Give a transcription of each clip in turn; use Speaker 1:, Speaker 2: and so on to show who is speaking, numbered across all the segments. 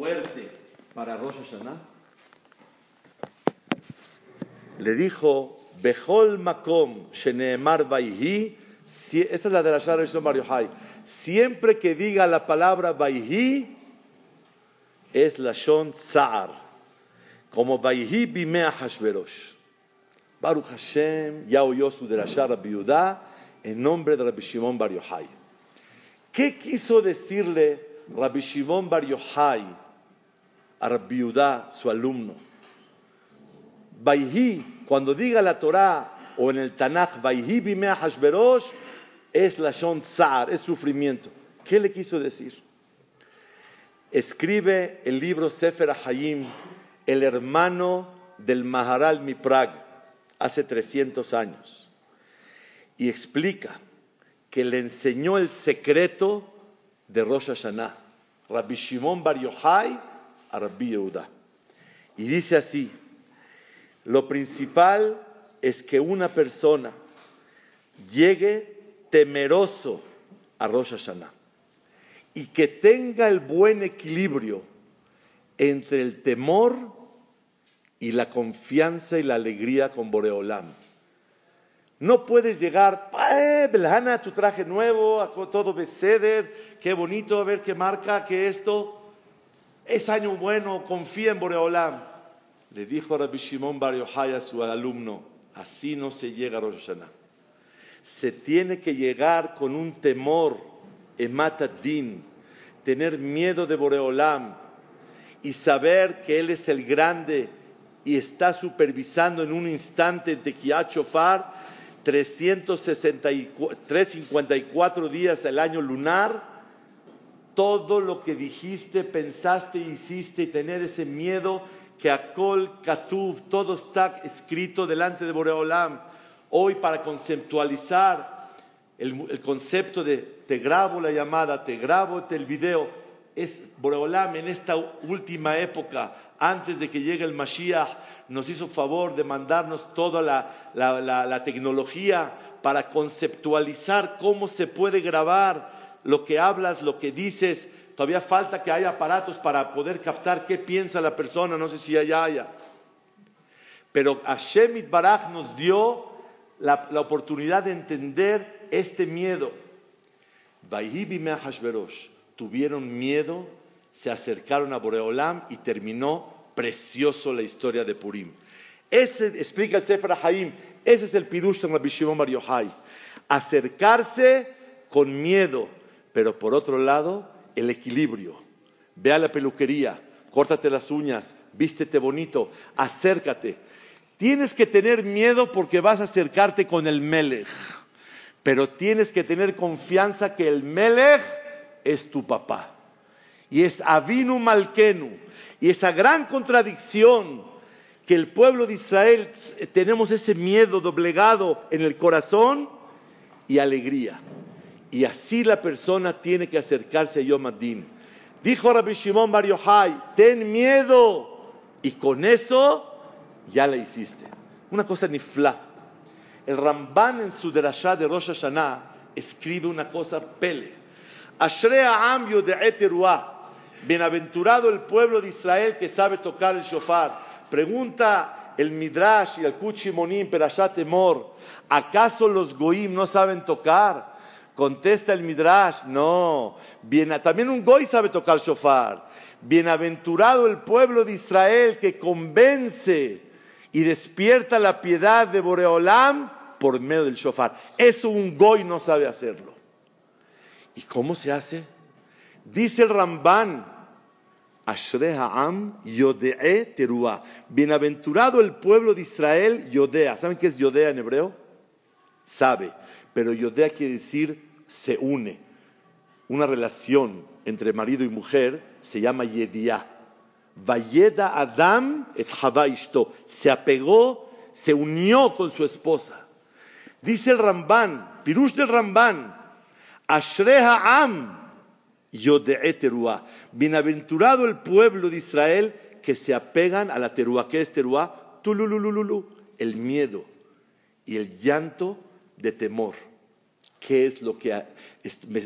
Speaker 1: fuerte para Rosh Hashanah? Le dijo, Behol Makom Sheneemar Vaihi, esta es la de la Shara Mario Hay. Siempre que diga la palabra Vaihi, es la Shon Sa'ar, como Vaihi Bimea Hashverosh. Baruch Hashem, ya oyó su de la Shara Biudá, en nombre de Rabbi Shimon Bar Yochai. ¿Qué quiso decirle Rabbi Shimon Bar Yochai a Rabbi Udá, su alumno? Vaihi, cuando diga la Torah o en el Tanaj, Vaihi bimea hashverosh, es la shon es sufrimiento. ¿Qué le quiso decir? Escribe el libro Sefer Hayim, el hermano del Maharal Miprag, hace 300 años, y explica que le enseñó el secreto de Rosh Hashanah, Rabbi Shimon Bar Yochai Y dice así, lo principal es que una persona llegue temeroso a Rosh Hashanah y que tenga el buen equilibrio entre el temor y la confianza y la alegría con Boreolam. No puedes llegar, Belhana, tu traje nuevo, todo beseder, qué bonito, a ver qué marca, qué esto. Es año bueno, confía en Boreolam. Le dijo Rabbi Shimon Bar a su alumno, así no se llega a Rosh. Se tiene que llegar con un temor, ematadin, tener miedo de Boreolam y saber que Él es el grande y está supervisando en un instante de Kiachofar 354 días del año lunar, todo lo que dijiste, pensaste, hiciste y tener ese miedo que a Kol Katuv, todo está escrito delante de Boreolam. Hoy para conceptualizar el, concepto de te grabo la llamada, te grabo el video, es Boreolam en esta última época, antes de que llegue el Mashiach, nos hizo favor de mandarnos toda la, la, la, tecnología para conceptualizar cómo se puede grabar lo que hablas, lo que dices. Todavía falta que haya aparatos para poder captar qué piensa la persona, no sé si allá haya. Pero Hashem Baraj nos dio la, la oportunidad de entender este miedo. Tuvieron miedo, se acercaron a Boreolam y terminó precioso la historia de Purim. Ese, explica el Sefer Haim, ese es el pidush de Rabbi Shimon Bar. Acercarse con miedo, pero por otro lado, el equilibrio. Ve a la peluquería, córtate las uñas, vístete bonito, acércate. Tienes que tener miedo porque vas a acercarte con el Melech, pero tienes que tener confianza que el Melech es tu papá. Y es Avinu Malkenu. Y esa gran contradicción que el pueblo de Israel tenemos ese miedo doblegado en el corazón y alegría. Y así la persona tiene que acercarse a Yom Adin. Dijo Rabbi Shimon Bar Yochai, ten miedo. Y con eso ya la hiciste. Una cosa nifla. El Ramban en su derashá de Rosh Hashanah escribe una cosa pele. Ashrea am de Bienaventurado el pueblo de Israel que sabe tocar el shofar. Pregunta el Midrash y el Kuchimonim Perashat Emor, ¿acaso los goim no saben tocar? Contesta el Midrash, no. Bien, también un goy sabe tocar shofar. Bienaventurado el pueblo de Israel que convence y despierta la piedad de Boreolam por medio del shofar. Eso un goy no sabe hacerlo. ¿Y cómo se hace? Dice el Ramban, Ashrei Ha'am Yodee Teruah. Bienaventurado el pueblo de Israel, Yodea. ¿Saben qué es Yodea en hebreo? Sabe. Pero Yodea quiere decir se une. Una relación entre marido y mujer se llama Yediá. Vayeda Adam et ishto. Se apegó, se unió con su esposa. Dice el Ramban, Pirush del Ramban, Ashreha Am Yodee Teruah. Bienaventurado el pueblo de Israel que se apegan a la teruá. ¿Qué es teruá? Tulululululu. El miedo y el llanto de temor. ¿Qué es lo que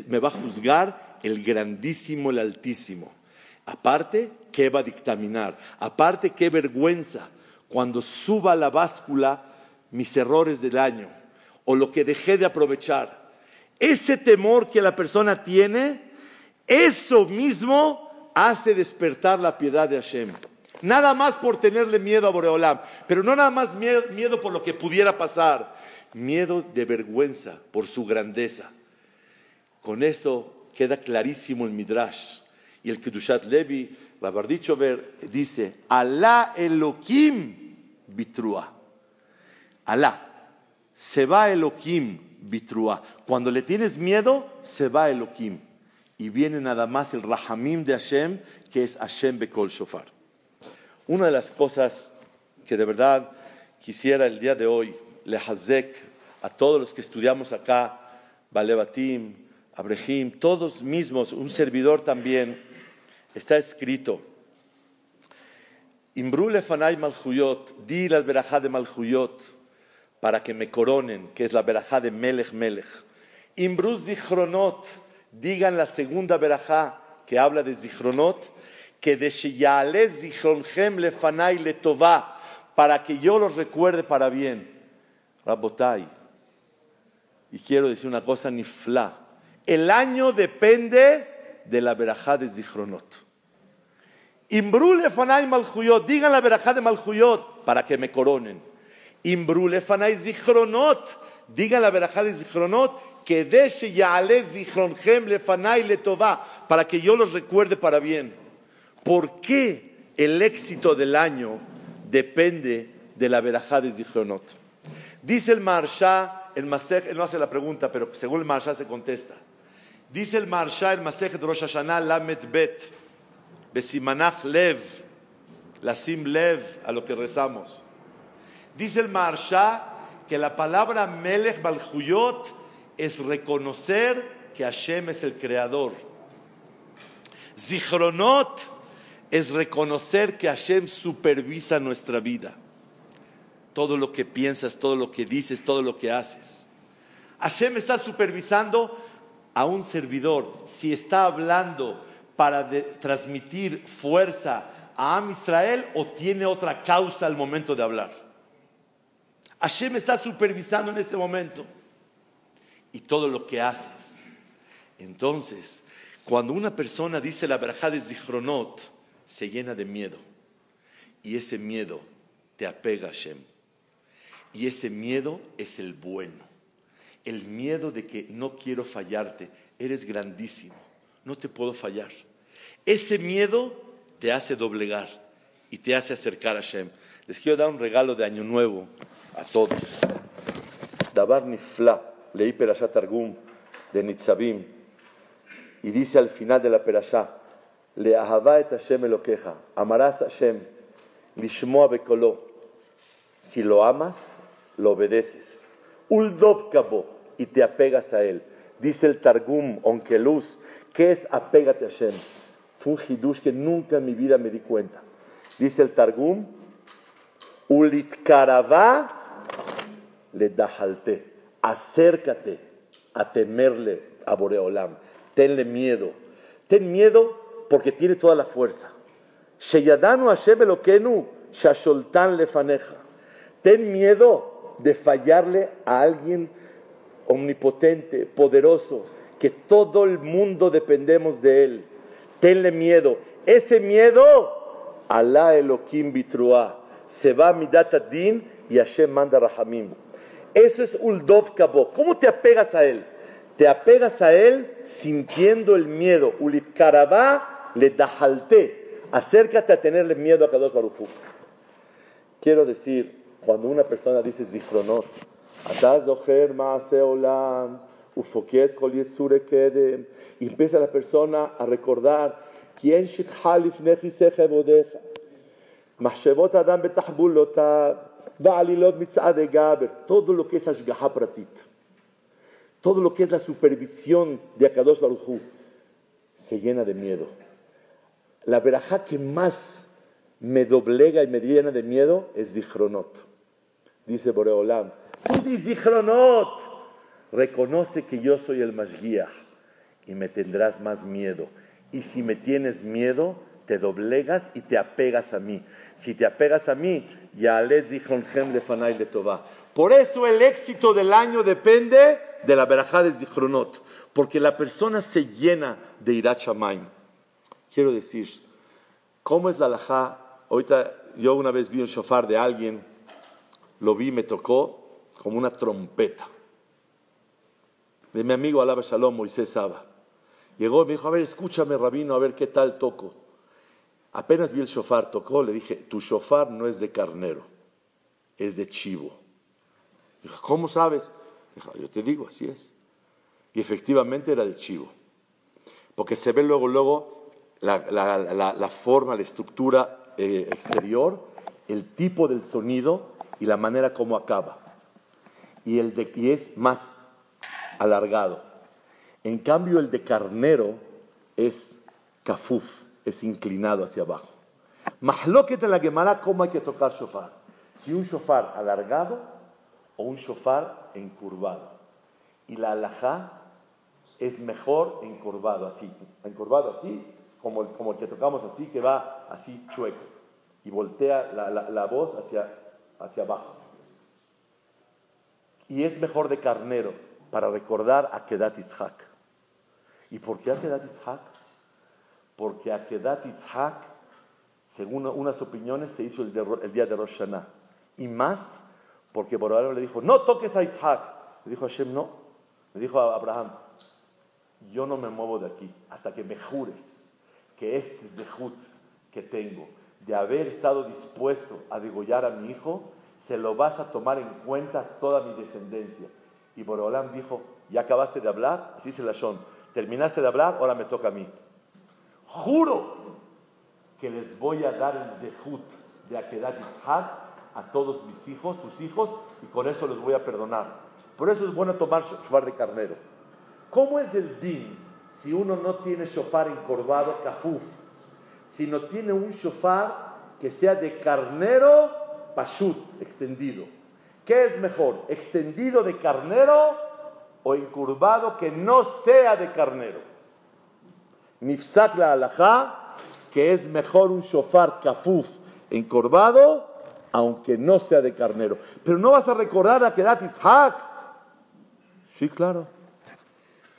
Speaker 1: me va a juzgar el grandísimo, el altísimo? Aparte, ¿qué va a dictaminar? Aparte, qué vergüenza cuando suba la báscula mis errores del año o lo que dejé de aprovechar. Ese temor que la persona tiene, eso mismo hace despertar la piedad de Hashem. Nada más por tenerle miedo a Boreolam, pero no nada más miedo por lo que pudiera pasar, miedo de vergüenza por su grandeza. Con eso queda clarísimo el Midrash. Y el Kedushat Levi, ver dice, Alá Elohim bitrua. Alá, se va Elohim bitrua. Cuando le tienes miedo, se va Elohim. Y viene nada más el Rahamim de Hashem, que es Hashem Bekol Shofar. Una de las cosas que de verdad quisiera el día de hoy, lehazek, a todos los que estudiamos acá, Balebatim, Abrehim, todos mismos, un servidor también, está escrito, Imbrule fanay malhuyot, di la verajá de malhuyot, para que me coronen, que es la verajá de Melech Melech. Imbruz zichronot, digan la segunda verajá que habla de zichronot, que de Sheyale zichronchem lefanay letová, para que yo los recuerde para bien. Rabotai. Y quiero decir una cosa nifla. El año depende de la verajá de zichronot. Imbrule fanay malhuyot, digan la verajá de malhuyot para que me coronen. Imbrule fanay zichronot, digan la verajá de zichronot, que deshe yale zichronchem lefanay letová, para que yo los recuerde para bien. ¿Por qué el éxito del año depende de la verajá de zichronot? Dice el Marsha, el Masej, él no hace la pregunta, pero según el Marsha se contesta. Dice el Marsha, el Masej de Rosh Hashanah, Lamet Bet, Besimanach Lev, Lasim Lev, a lo que rezamos. Dice el Marsha que la palabra Melech Balhuyot es reconocer que Hashem es el creador. Zichronot es reconocer que Hashem supervisa nuestra vida. Todo lo que piensas, todo lo que dices, todo lo que haces. Hashem está supervisando a un servidor. Si está hablando para transmitir fuerza a Am Israel o tiene otra causa al momento de hablar. Hashem está supervisando en este momento y todo lo que haces. Entonces, cuando una persona dice la verajá de Zichronot, se llena de miedo. Y ese miedo te apega a Hashem. Y ese miedo es el bueno. El miedo de que no quiero fallarte, eres grandísimo no te puedo fallar. Ese miedo te hace doblegar y te hace acercar a Hashem. Les quiero dar un regalo de Año Nuevo a todos. Dabar Nifla, leí Perashat Targum de Nitzabim, y dice al final de la Perashá, Le et Hashem elokeja, amarás a Hashem, lishmoa bekolo. Si lo amas, lo obedeces. Uldov kabo, y te apegas a él. Dice el Targum, Onkeluz, ¿Qué es apégate a Hashem? Fue un hidush que nunca en mi vida me di cuenta. Dice el Targum, ulit karavá le dahalte. Acércate a temerle a Boreolam. Tenle miedo. Ten miedo porque tiene toda la fuerza. Sheyadanu Hashem Elokenu shasholtan lefaneja. Ten miedo de fallarle a alguien omnipotente, poderoso, que todo el mundo dependemos de Él. Tenle miedo. Ese miedo, Alá Elohim Bitrua, se va a Midat Din y Hashem manda Rahamim. Eso es Uldov Kabo. ¿Cómo te apegas a Él? Te apegas a Él sintiendo el miedo. Ulit Karavá le dahalte. Acércate a tenerle miedo a Kadosh Baruchu. Quiero decir, cuando una persona dice Zichronot, y empieza la persona a recordar quién todo lo que es Ashgaha Pratit, todo lo que es la supervisión de Akadosh Baruj se llena de miedo. La verajá que más me doblega y me llena de miedo es Zichronot Dice Boreolam, reconoce que yo soy el Mashgiach y me tendrás más miedo. Y si me tienes miedo, te doblegas y te apegas a mí. Si te apegas a mí, ya les de Fanay de Tobá. Por eso el éxito del año depende de la verajá de Zichronot, porque la persona se llena de Irachamayim. Quiero decir, ¿cómo es la alajá? Ahorita yo una vez vi un shofar de alguien, lo vi, me tocó como una trompeta. De mi amigo Alaba Shalom, Moisés Saba. Llegó y me dijo, a ver, escúchame, rabino, a ver qué tal toco. Apenas vi el shofar, tocó, le dije, tu shofar no es de carnero, es de chivo. Dijo, ¿cómo sabes? Dijo, yo te digo, así es. Y efectivamente era de chivo. Porque se ve luego, luego la, forma, la estructura eh, exterior, el tipo del sonido y la manera como acaba. Y, el de, y es más alargado. En cambio, el de carnero es kafuf, es inclinado hacia abajo. Mahloket en la Gemara, ¿cómo hay que tocar shofar? Si un shofar alargado o un shofar encurvado. Y la alajá es mejor encurvado así. Encurvado así, como el, como que tocamos así, que va así chueco. Y voltea la, la, voz hacia, hacia abajo. Y es mejor de carnero para recordar a Kedat Ishak. ¿Y por qué Akedat Ishak? Porque Akedat Ishak, según unas opiniones, se hizo el, día de Rosh Hashanah. Y más porque Borodalo le dijo, no toques a Ishak. Le dijo a Hashem, no. Le dijo a Abraham, yo no me muevo de aquí hasta que me jures que este zehut que tengo de haber estado dispuesto a degollar a mi hijo, se lo vas a tomar en cuenta toda mi descendencia. Y Borolam dijo, ya acabaste de hablar, así se la son terminaste de hablar, ahora me toca a mí. Juro que les voy a dar el zehut de Akedat Yitzhak a todos mis hijos, sus hijos, y con eso les voy a perdonar. Por eso es bueno tomar shofar de carnero. ¿Cómo es el din si uno no tiene shofar encorvado, kafuf, no tiene un shofar que sea de carnero, pashut, extendido? ¿Qué es mejor? ¿Extendido de carnero o encurvado que no sea de carnero. Nifsak la alajá, que es mejor un shofar kafuf encorvado, aunque no sea de carnero. Pero no vas a recordar a Kedat Ishak. Sí, claro.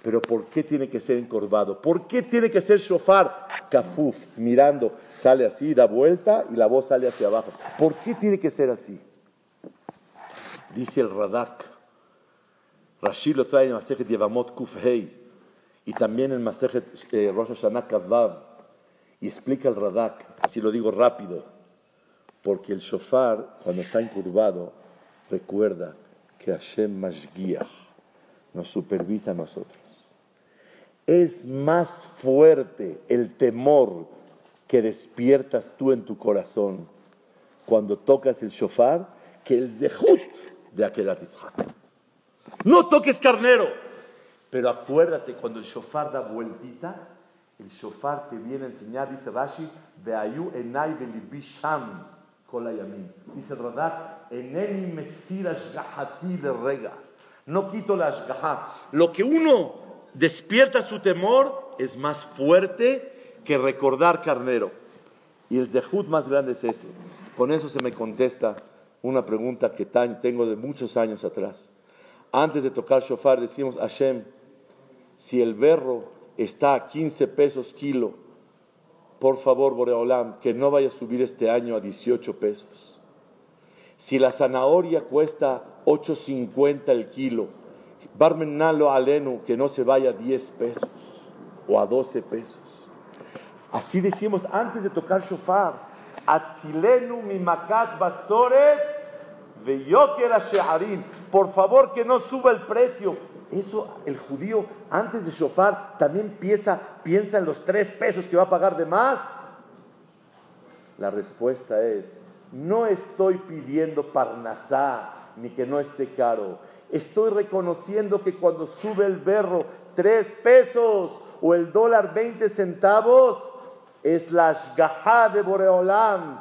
Speaker 1: Pero ¿por qué tiene que ser encorvado? ¿Por qué tiene que ser shofar kafuf? Mirando, sale así, da vuelta y la voz sale hacia abajo. ¿Por qué tiene que ser así? Dice el Radak Rashi lo trae en Masejet Yevamot Kufhei y también en Masejet eh, Rosh Hashanah Kavav y explica el Radak, así lo digo rápido, porque el shofar cuando está incurvado recuerda que Hashem Mashgiach nos supervisa a nosotros. Es más fuerte el temor que despiertas tú en tu corazón cuando tocas el shofar que el zehut de Akedat Yitzhak. No toques carnero. Pero acuérdate, cuando el shofar da vueltita, el shofar te viene a enseñar, dice Rashi, Beayu enai velibisham yamin. Dice Radak, eneni mesir ashgahati le rega. No quito la ashgaha. Lo que uno despierta su temor es más fuerte que recordar carnero. Y el zehut más grande es ese. Con eso se me contesta una pregunta que tengo de muchos años atrás. Antes de tocar shofar decimos, Hashem, si el berro está a 15 pesos kilo, por favor, Boreolam, que no vaya a subir este año a 18 pesos. Si la zanahoria cuesta 8.50 el kilo, barmenalo alenu, que no se vaya a 10 pesos o a 12 pesos. Así decimos antes de tocar shofar. Atzilenu mi makat batzoret por favor que no suba el precio. Eso el judío antes de shofar también piensa, piensa en los tres pesos que va a pagar de más. La respuesta es, no estoy pidiendo parnasá ni que no esté caro. Estoy reconociendo que cuando sube el berro tres pesos o el dólar 20 centavos, es la shgaha de Boreolam.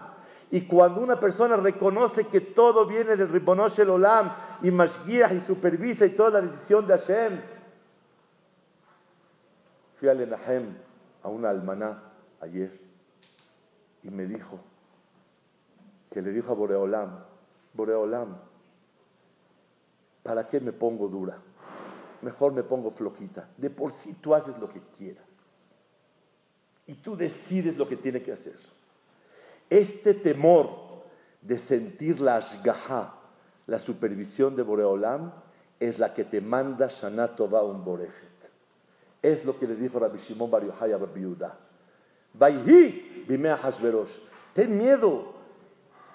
Speaker 1: Y cuando una persona reconoce que todo viene del Ribonosh el Olam y Mashgiach y supervisa y toda la decisión de Hashem, fui a Lenahem, a una almaná, ayer, y me dijo, que le dijo a Boreolam, Boreolam, ¿para qué me pongo dura? Mejor me pongo floquita. De por sí tú haces lo que quieras. Y tú decides lo que tiene que hacer. Este temor de sentir la ashgaha, la supervisión de Boreolam, es la que te manda Shana Tova un Borejet. Es lo que le dijo Rabbi Shimon Bar Yochai a Rabbi Yehuda. Ten miedo,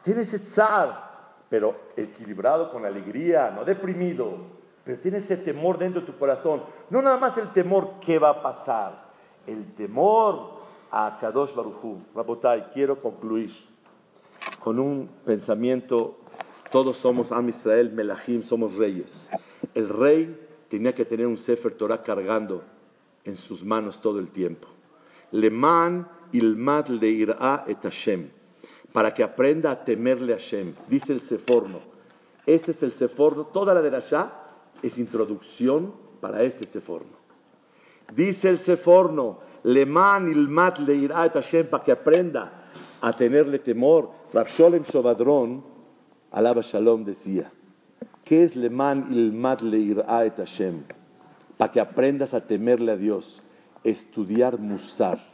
Speaker 1: tienes ese tzar, pero equilibrado con alegría, no deprimido. Pero tienes ese temor dentro de tu corazón. No nada más el temor qué va a pasar, el temor a Kadosh Baruchu. Rabotai, quiero concluir con un pensamiento. Todos somos Am Israel, Melahim, somos reyes. El rey tenía que tener un Sefer Torah cargando en sus manos todo el tiempo. Leman ilmad leir'a et Hashem. Para que aprenda a temerle a Hashem. Dice el Seforno. Este es el Seforno. Toda la de Rasha es introducción para este Seforno. Dice el Seforno. Leman ilmat leir'a et Hashem. Para que aprenda a tenerle temor. Rav Sholem alaba Shalom, decía. ¿Qué es Leman ilmat leir'a et Hashem? Para que aprendas a temerle a Dios. Estudiar Musar.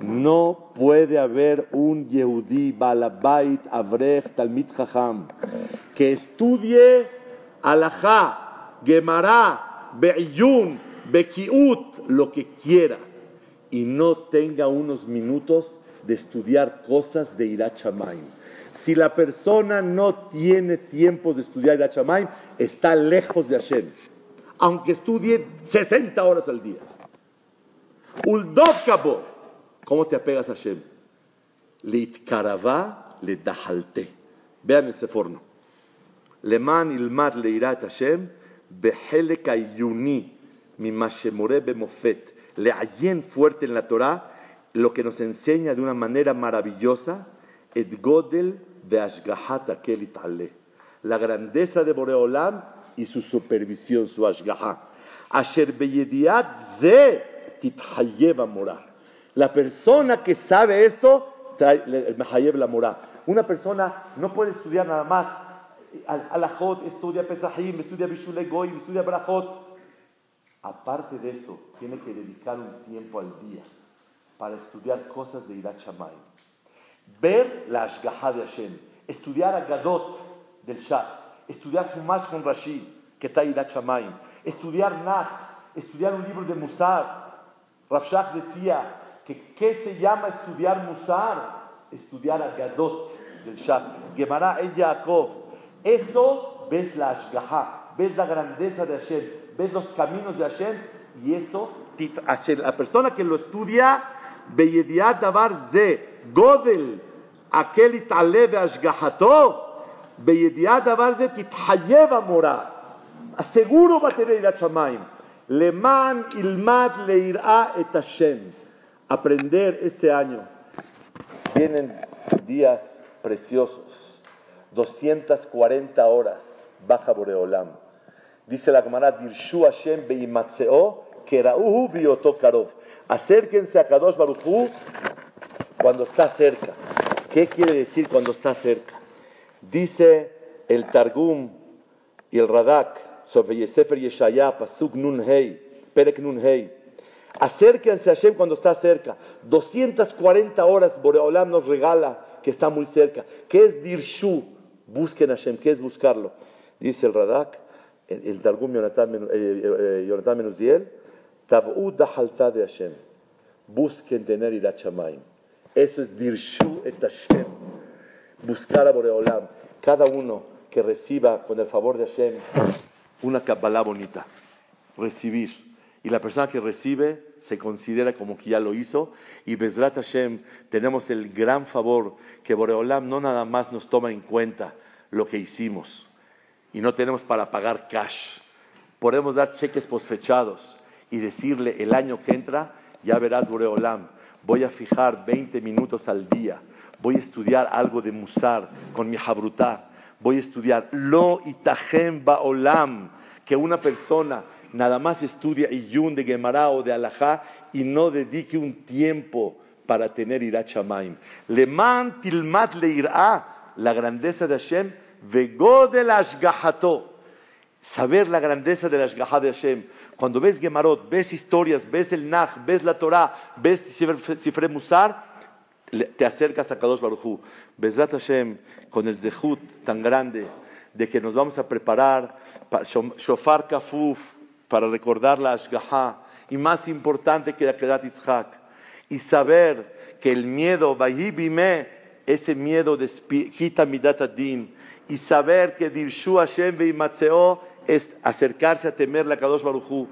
Speaker 1: No puede haber un Yehudí, Balabait, Avrech, Talmid Chacham, que estudie Alajá, Gemara, Be'iyun, Bekiut, lo que quiera, y no tenga unos minutos de estudiar cosas de Irachamaim. Si la persona no tiene tiempo de estudiar Irachamaim, está lejos de Hashem, aunque estudie 60 horas al día. Uldov Kabor. ¿Cómo te apegas a Hashem? Litkaravá le dahalte. Vean ese forno. Leman ilmat leirat Hashem behelek ayuni mimashemore bemofet. Le ayen fuerte en la Torah lo que nos enseña de una manera maravillosa et godel de ashgahat akelit La grandeza de Boreolam y su supervisión, su ashgaha. Asher beyediat ze tithayeva morar. La persona que sabe esto, el Mehayev la mora. Una persona no puede estudiar nada más. Alajot, estudia Pesahim, estudia Bishule Goy, estudia Brajot. Aparte de eso, tiene que dedicar un tiempo al día para estudiar cosas de Irat. Ver la Ashgaha de Hashem, estudiar a Gadot del Shas, estudiar Humash con Rashid, que está Irat estudiar Nach, estudiar un libro de Musar. Rafshah decía, que ¿qué se llama estudiar Musar? Estudiar a Gadot del Shas, Gemara en Yaakov. Eso ves la Ashgaha, ves la grandeza de Hashem, ves los caminos de Hashem y eso, la persona que lo estudia, Beyediat Davar Ze, Godel, aquel itale de Ashgahato, Beyediat Davar Ze, Tithayev Amorah. Seguro va a tener ir a Shamaim. Leman ilmat leirá et Hashem aprender este año. Vienen días preciosos, 240 horas, baja Boreolam. Dice la Gemara, Dirshu Hashem beimatseo kerauhu biotokarov. Acérquense a Kadosh Baruchu cuando está cerca. ¿Qué quiere decir cuando está cerca? Dice el Targum y el Radak sobre Yesefer Yeshaya, Pasuk Nun Perek Nun Hei. Acérquense a Hashem cuando está cerca. 240 horas Boreolam nos regala que está muy cerca. ¿Qué es Dirshu? Busquen a Hashem. ¿Qué es buscarlo? Dice el Radak, el Targum Yonatan eh, eh, eh, Menuziel, Tab'u dahalta de Hashem. Busquen tener irachamaim. Eso es Dirshu et Hashem. Buscar a Boreolam. Cada uno que reciba con el favor de Hashem una Kabbalah bonita. Recibir y la persona que recibe se considera como que ya lo hizo. Y Bezrat Hashem tenemos el gran favor que Boreolam no nada más nos toma en cuenta lo que hicimos y no tenemos para pagar cash. Podemos dar cheques posfechados y decirle el año que entra, ya verás Boreolam, voy a fijar 20 minutos al día, voy a estudiar algo de Musar con mi Habrutá, voy a estudiar Lo Itajem Baolam, que una persona nada más estudia Iyun de Gemara o de Alajá y no dedique un tiempo para tener Irachamaim. Leman tilmat leirá, la grandeza de Hashem, vegodel ashgahato. Saber la grandeza de la Ashgaha de Hashem. Cuando ves Gemarot, ves historias, ves el Nach, ves la Torah, ves Sifre Musar, te acercas a Kadosh Baruchu. Bezat Hashem, con el Zehut tan grande de que nos vamos a preparar para Shofar Kafuf, para recordar la Ashgaha, y más importante que la Kedat Yitzhak, y saber que el miedo, Bime, ese miedo quita Midat Adin, y saber que Dirshu Hashem Veimatzeo es acercarse a temerle a Kadosh Baruchu.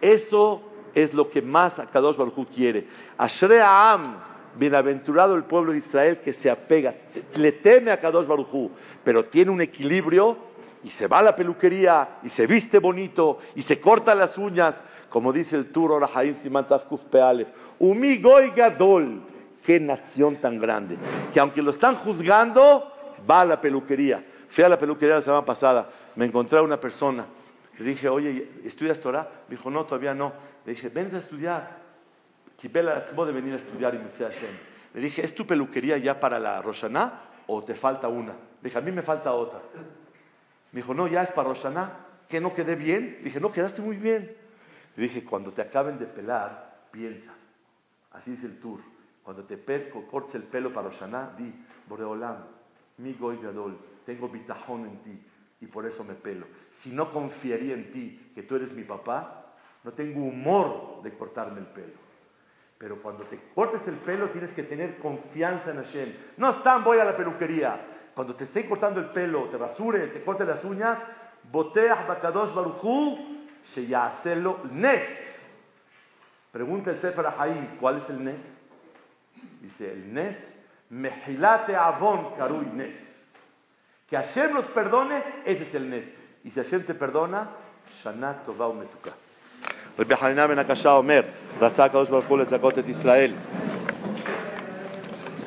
Speaker 1: Eso es lo que más a Kadosh Baruchu quiere. Ashre Am, bienaventurado el pueblo de Israel que se apega, le teme a Kadosh Baruchu, pero tiene un equilibrio y se va a la peluquería y se viste bonito y se corta las uñas, como dice el Tur Orahaim Simantaf Kuf Pealef. Umi Goy Gadol, qué nación tan grande, que aunque lo están juzgando, va a la peluquería. Fui a la peluquería la semana pasada, me encontré a una persona. Le dije, oye, ¿estudias Torah? Me dijo, no, todavía no. Le dije, ven a estudiar. Kipela de venir a estudiar y Hashem. Le dije, ¿es tu peluquería ya para la Roshaná o te falta una? Le dije, a mí me falta otra. Me dijo, no, ya es para Roshaná. ¿Que no quedé bien? Dije, no, quedaste muy bien. Le dije, cuando te acaben de pelar, piensa. Así es el tour. Cuando te cortes el pelo para Roshaná, di, Boreolam, mi goy gadol, tengo bitajón en ti y por eso me pelo. Si no confiaría en ti, que tú eres mi papá, no tengo humor de cortarme el pelo. Pero cuando te cortes el pelo tienes que tener confianza en Hashem. No están, voy a la peluquería Cuando te estén cortando el pelo, te rasures, te cortes las uñas, boteach bakadosh baruchu, sheyaselo nes. Pregunta el Sefer Haim, ¿cuál es el nes? Dice, el nes, mehilate avon karui nes. Que Hashem nos perdone, ese es el nes. Y si Hashem te perdona, shanat tovah umetuka. רבי חנינא בן הקשה אומר, רצה הקדוש ברוך הוא לזכות את ישראל.